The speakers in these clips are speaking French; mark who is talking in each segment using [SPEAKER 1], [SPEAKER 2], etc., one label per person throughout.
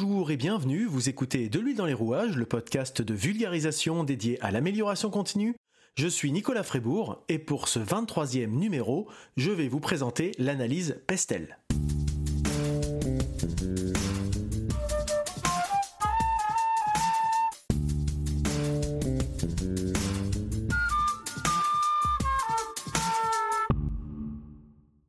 [SPEAKER 1] Bonjour et bienvenue, vous écoutez De l'huile dans les rouages, le podcast de vulgarisation dédié à l'amélioration continue. Je suis Nicolas Frébourg et pour ce 23e numéro, je vais vous présenter l'analyse Pestel.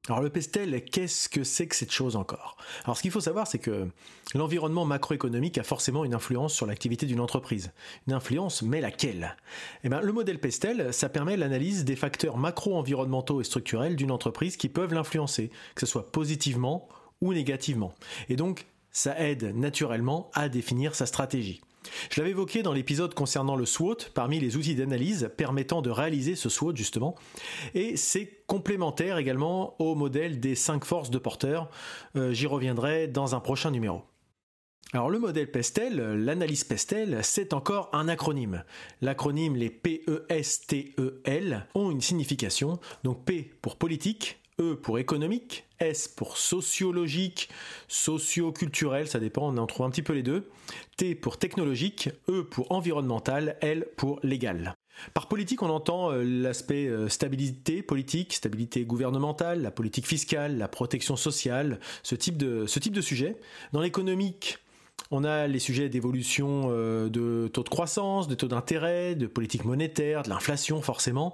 [SPEAKER 1] Alors le pestel, qu'est-ce que c'est que cette chose encore? Alors ce qu'il faut savoir, c'est que l'environnement macroéconomique a forcément une influence sur l'activité d'une entreprise. Une influence, mais laquelle? Eh bien, le modèle pestel, ça permet l'analyse des facteurs macro-environnementaux et structurels d'une entreprise qui peuvent l'influencer, que ce soit positivement ou négativement. Et donc, ça aide naturellement à définir sa stratégie. Je l'avais évoqué dans l'épisode concernant le SWOT, parmi les outils d'analyse permettant de réaliser ce SWOT justement, et c'est complémentaire également au modèle des 5 forces de porteur. Euh, j'y reviendrai dans un prochain numéro. Alors le modèle Pestel, l'analyse Pestel, c'est encore un acronyme. L'acronyme les PESTEL ont une signification, donc P pour politique, E pour économique, S pour sociologique, socio-culturel, ça dépend, on en trouve un petit peu les deux, T pour technologique, E pour environnemental, L pour légal. Par politique, on entend euh, l'aspect euh, stabilité politique, stabilité gouvernementale, la politique fiscale, la protection sociale, ce type de, sujet. Dans l'économique, on a les sujets d'évolution euh, de taux de croissance, de taux d'intérêt, de politique monétaire, de l'inflation forcément,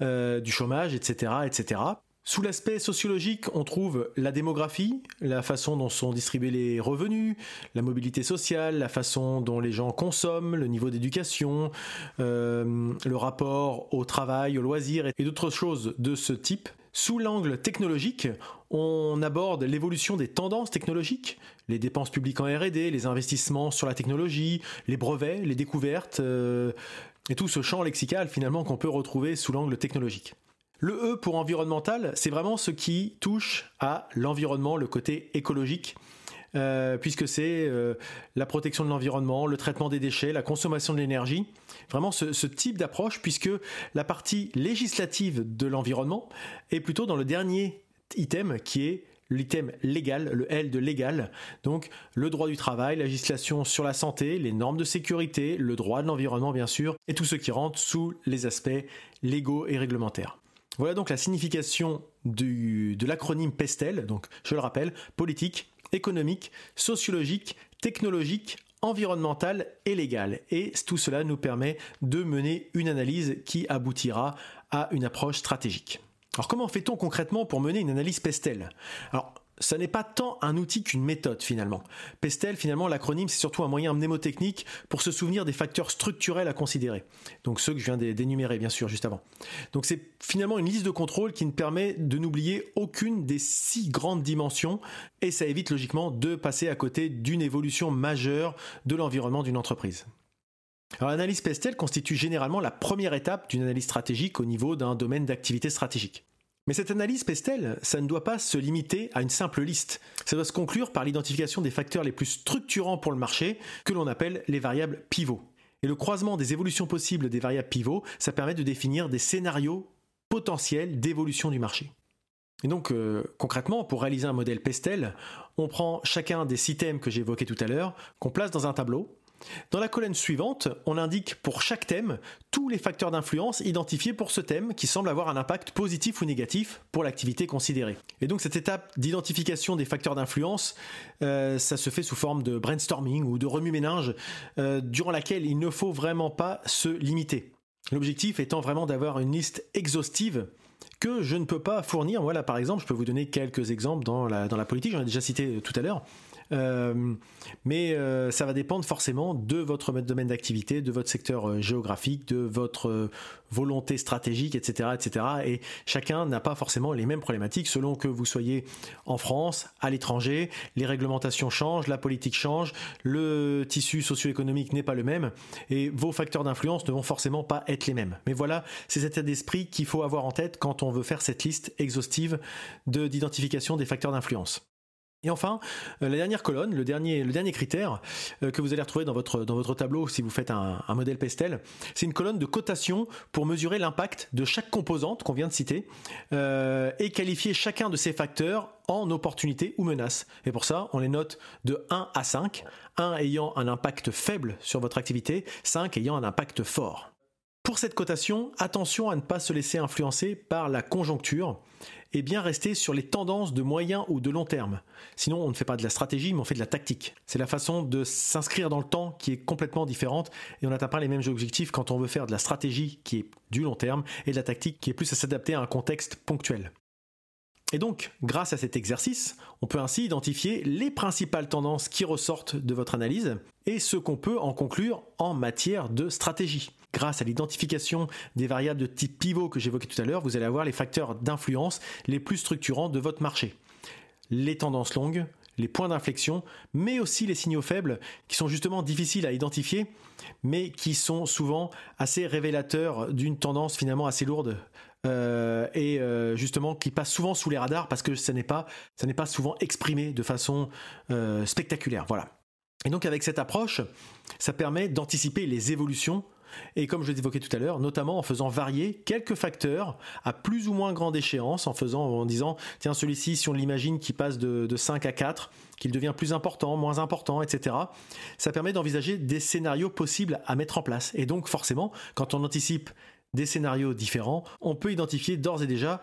[SPEAKER 1] du chômage, etc., etc. Sous l'aspect sociologique, on trouve la démographie, la façon dont sont distribués les revenus, la mobilité sociale, la façon dont les gens consomment, le niveau d'éducation, euh, le rapport au travail, au loisir et d'autres choses de ce type. Sous l'angle technologique, on aborde l'évolution des tendances technologiques, les dépenses publiques en RD, les investissements sur la technologie, les brevets, les découvertes, euh, et tout ce champ lexical finalement qu'on peut retrouver sous l'angle technologique. Le E pour environnemental, c'est vraiment ce qui touche à l'environnement, le côté écologique. Euh, puisque c'est euh, la protection de l'environnement, le traitement des déchets, la consommation de l'énergie, vraiment ce, type d'approche, puisque la partie législative de l'environnement est plutôt dans le dernier item qui est l'item légal, le L de légal, donc le droit du travail, la législation sur la santé, les normes de sécurité, le droit de l'environnement bien sûr, et tout ce qui rentre sous les aspects légaux et réglementaires. Voilà donc la signification de l'acronyme PESTEL, donc je le rappelle, politique, économique, sociologique, technologique, environnemental et légal. Et tout cela nous permet de mener une analyse qui aboutira à une approche stratégique. Alors comment fait-on concrètement pour mener une analyse PESTEL? Ça n'est pas tant un outil qu'une méthode finalement. Pestel, finalement, l'acronyme, c'est surtout un moyen mnémotechnique pour se souvenir des facteurs structurels à considérer. Donc ceux que je viens d'énumérer, bien sûr, juste avant. Donc c'est finalement une liste de contrôle qui ne permet de n'oublier aucune des six grandes dimensions et ça évite logiquement de passer à côté d'une évolution majeure de l'environnement d'une entreprise. Alors l'analyse Pestel constitue généralement la première étape d'une analyse stratégique au niveau d'un domaine d'activité stratégique. Mais cette analyse Pestel, ça ne doit pas se limiter à une simple liste. Ça doit se conclure par l'identification des facteurs les plus structurants pour le marché, que l'on appelle les variables pivots. Et le croisement des évolutions possibles des variables pivots, ça permet de définir des scénarios potentiels d'évolution du marché. Et donc euh, concrètement, pour réaliser un modèle Pestel, on prend chacun des six thèmes que j'ai évoqués tout à l'heure, qu'on place dans un tableau, dans la colonne suivante, on indique pour chaque thème tous les facteurs d'influence identifiés pour ce thème qui semble avoir un impact positif ou négatif pour l'activité considérée. Et donc cette étape d'identification des facteurs d'influence, euh, ça se fait sous forme de brainstorming ou de remue-ménage, euh, durant laquelle il ne faut vraiment pas se limiter. L'objectif étant vraiment d'avoir une liste exhaustive que je ne peux pas fournir. Voilà, par exemple, je peux vous donner quelques exemples dans la politique, j'en ai déjà cité tout à l'heure. Euh, mais euh, ça va dépendre forcément de votre domaine d'activité, de votre secteur euh, géographique, de votre volonté stratégique, etc., etc. Et chacun n'a pas forcément les mêmes problématiques selon que vous soyez en France, à l'étranger. Les réglementations changent, la politique change, le tissu socio-économique n'est pas le même, et vos facteurs d'influence ne vont forcément pas être les mêmes. Mais voilà, c'est cet état d'esprit qu'il faut avoir en tête quand on veut faire cette liste exhaustive d'identification des facteurs d'influence. Et enfin, euh, la dernière colonne, le dernier, le dernier critère euh, que vous allez retrouver dans votre, dans votre tableau si vous faites un, modèle Pestel, c'est une colonne de cotation pour mesurer l'impact de chaque composante qu'on vient de citer euh, et qualifier chacun de ces facteurs en opportunité ou menace. Et pour ça, on les note de 1 à 5, 1 ayant un impact faible sur votre activité, 5 ayant un impact fort. Pour cette cotation, attention à ne pas se laisser influencer par la conjoncture et bien rester sur les tendances de moyen ou de long terme. Sinon, on ne fait pas de la stratégie, mais on fait de la tactique. C'est la façon de s'inscrire dans le temps qui est complètement différente et on n'atteint pas les mêmes objectifs quand on veut faire de la stratégie qui est du long terme et de la tactique qui est plus à s'adapter à un contexte ponctuel. Et donc, grâce à cet exercice, on peut ainsi identifier les principales tendances qui ressortent de votre analyse et ce qu'on peut en conclure en matière de stratégie. Grâce à l'identification des variables de type pivot que j'évoquais tout à l'heure, vous allez avoir les facteurs d'influence les plus structurants de votre marché. Les tendances longues, les points d'inflexion, mais aussi les signaux faibles qui sont justement difficiles à identifier, mais qui sont souvent assez révélateurs d'une tendance finalement assez lourde euh, et euh, justement qui passe souvent sous les radars parce que ça n'est pas, souvent exprimé de façon euh, spectaculaire. Voilà. Et donc avec cette approche, ça permet d'anticiper les évolutions et comme je l'évoquais tout à l'heure, notamment en faisant varier quelques facteurs à plus ou moins grande échéance, en faisant, en disant, tiens, celui-ci, si on l'imagine qui passe de, de 5 à 4, qu'il devient plus important, moins important, etc. Ça permet d'envisager des scénarios possibles à mettre en place. Et donc, forcément, quand on anticipe des scénarios différents, on peut identifier d'ores et déjà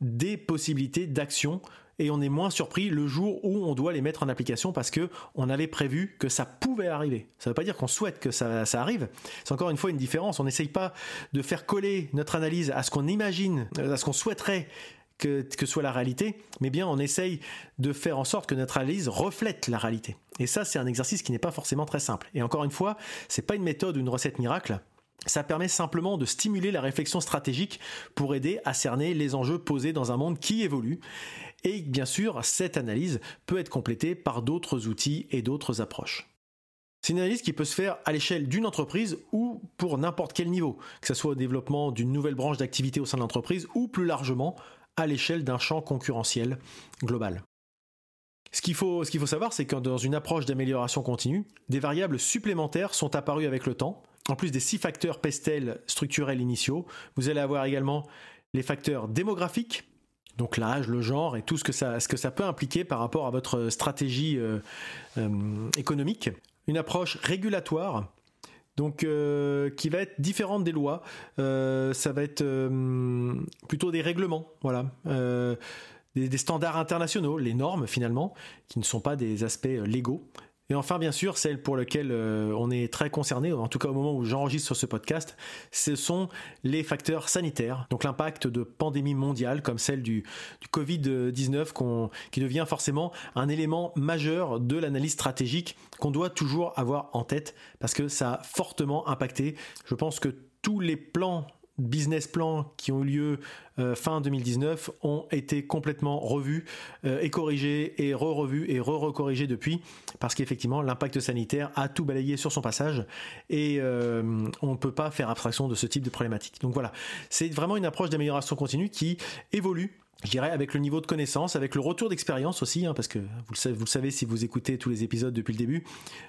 [SPEAKER 1] des possibilités d'action et on est moins surpris le jour où on doit les mettre en application parce que on avait prévu que ça pouvait arriver. Ça ne veut pas dire qu'on souhaite que ça, arrive. C'est encore une fois une différence. On n'essaye pas de faire coller notre analyse à ce qu'on imagine, à ce qu'on souhaiterait que, que, soit la réalité, mais bien on essaye de faire en sorte que notre analyse reflète la réalité. Et ça, c'est un exercice qui n'est pas forcément très simple. Et encore une fois, c'est pas une méthode ou une recette miracle. Ça permet simplement de stimuler la réflexion stratégique pour aider à cerner les enjeux posés dans un monde qui évolue et bien sûr, cette analyse peut être complétée par d'autres outils et d'autres approches. C'est une analyse qui peut se faire à l'échelle d'une entreprise ou pour n'importe quel niveau, que ce soit au développement d'une nouvelle branche d'activité au sein de l'entreprise ou plus largement à l'échelle d'un champ concurrentiel global. Ce qu'il faut, faut savoir, c'est que dans une approche d'amélioration continue, des variables supplémentaires sont apparues avec le temps. En plus des six facteurs PESTEL structurels initiaux, vous allez avoir également les facteurs démographiques, donc l'âge, le genre et tout ce que ça, peut impliquer par rapport à votre stratégie euh, euh, économique. Une approche régulatoire, donc euh, qui va être différente des lois. ça va être plutôt des règlements, voilà. des, standards internationaux, les normes finalement, qui ne sont pas des aspects légaux, et enfin, bien sûr, celle pour laquelle euh, on est très concerné, en tout cas au moment où j'enregistre sur ce podcast, ce sont les facteurs sanitaires. Donc l'impact de pandémies mondiales comme celle du, Covid-19 qui devient forcément un élément majeur de l'analyse stratégique qu'on doit toujours avoir en tête parce que ça a fortement impacté. Je pense que tous les plans business plans qui ont eu lieu euh, fin 2019 ont été complètement revus euh, et corrigés et re-revus et re-recorrigés depuis parce qu'effectivement l'impact sanitaire a tout balayé sur son passage et euh, on ne peut pas faire abstraction de ce type de problématique. Donc voilà, c'est vraiment une approche d'amélioration continue qui évolue je dirais avec le niveau de connaissance, avec le retour d'expérience aussi, hein, parce que vous vous le savez si vous écoutez tous les épisodes depuis le début,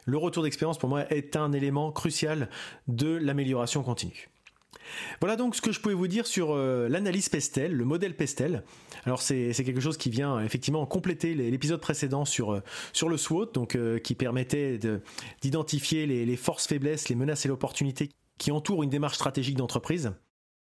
[SPEAKER 1] le retour d'expérience pour moi est un élément crucial de l'amélioration continue. Voilà donc ce que je pouvais vous dire sur euh, l'analyse Pestel, le modèle Pestel. Alors c'est quelque chose qui vient effectivement compléter l'épisode précédent sur, euh, sur le SWOT, donc euh, qui permettait d'identifier les, les forces, faiblesses, les menaces et l'opportunité qui entourent une démarche stratégique d'entreprise.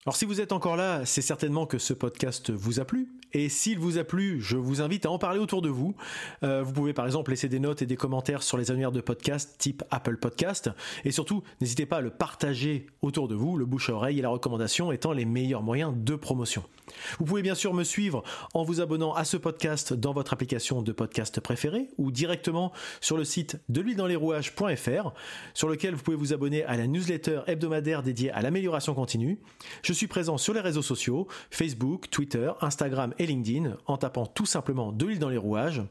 [SPEAKER 1] Alors si vous êtes encore là, c'est certainement que ce podcast vous a plu. Et s'il vous a plu, je vous invite à en parler autour de vous. Euh, vous pouvez par exemple laisser des notes et des commentaires sur les annuaires de podcast type Apple Podcast. Et surtout, n'hésitez pas à le partager autour de vous, le bouche à oreille et la recommandation étant les meilleurs moyens de promotion. Vous pouvez bien sûr me suivre en vous abonnant à ce podcast dans votre application de podcast préférée ou directement sur le site de l'huile-dans-les-rouages.fr sur lequel vous pouvez vous abonner à la newsletter hebdomadaire dédiée à l'amélioration continue. Je suis présent sur les réseaux sociaux, Facebook, Twitter, Instagram et LinkedIn en tapant tout simplement de l'huile dans les rouages.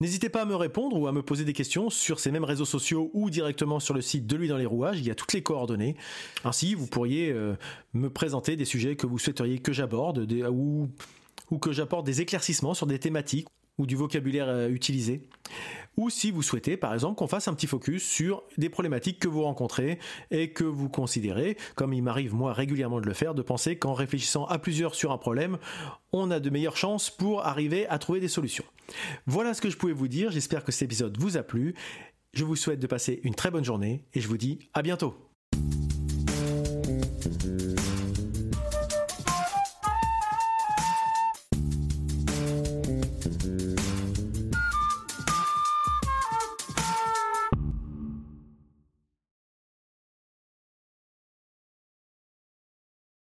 [SPEAKER 1] N'hésitez pas à me répondre ou à me poser des questions sur ces mêmes réseaux sociaux ou directement sur le site de l'huile dans les rouages, il y a toutes les coordonnées. Ainsi, vous pourriez euh, me présenter des sujets que vous souhaiteriez que j'aborde ou, que j'apporte des éclaircissements sur des thématiques ou du vocabulaire euh, utilisé ou si vous souhaitez par exemple qu'on fasse un petit focus sur des problématiques que vous rencontrez et que vous considérez, comme il m'arrive moi régulièrement de le faire, de penser qu'en réfléchissant à plusieurs sur un problème, on a de meilleures chances pour arriver à trouver des solutions. Voilà ce que je pouvais vous dire, j'espère que cet épisode vous a plu, je vous souhaite de passer une très bonne journée et je vous dis à bientôt.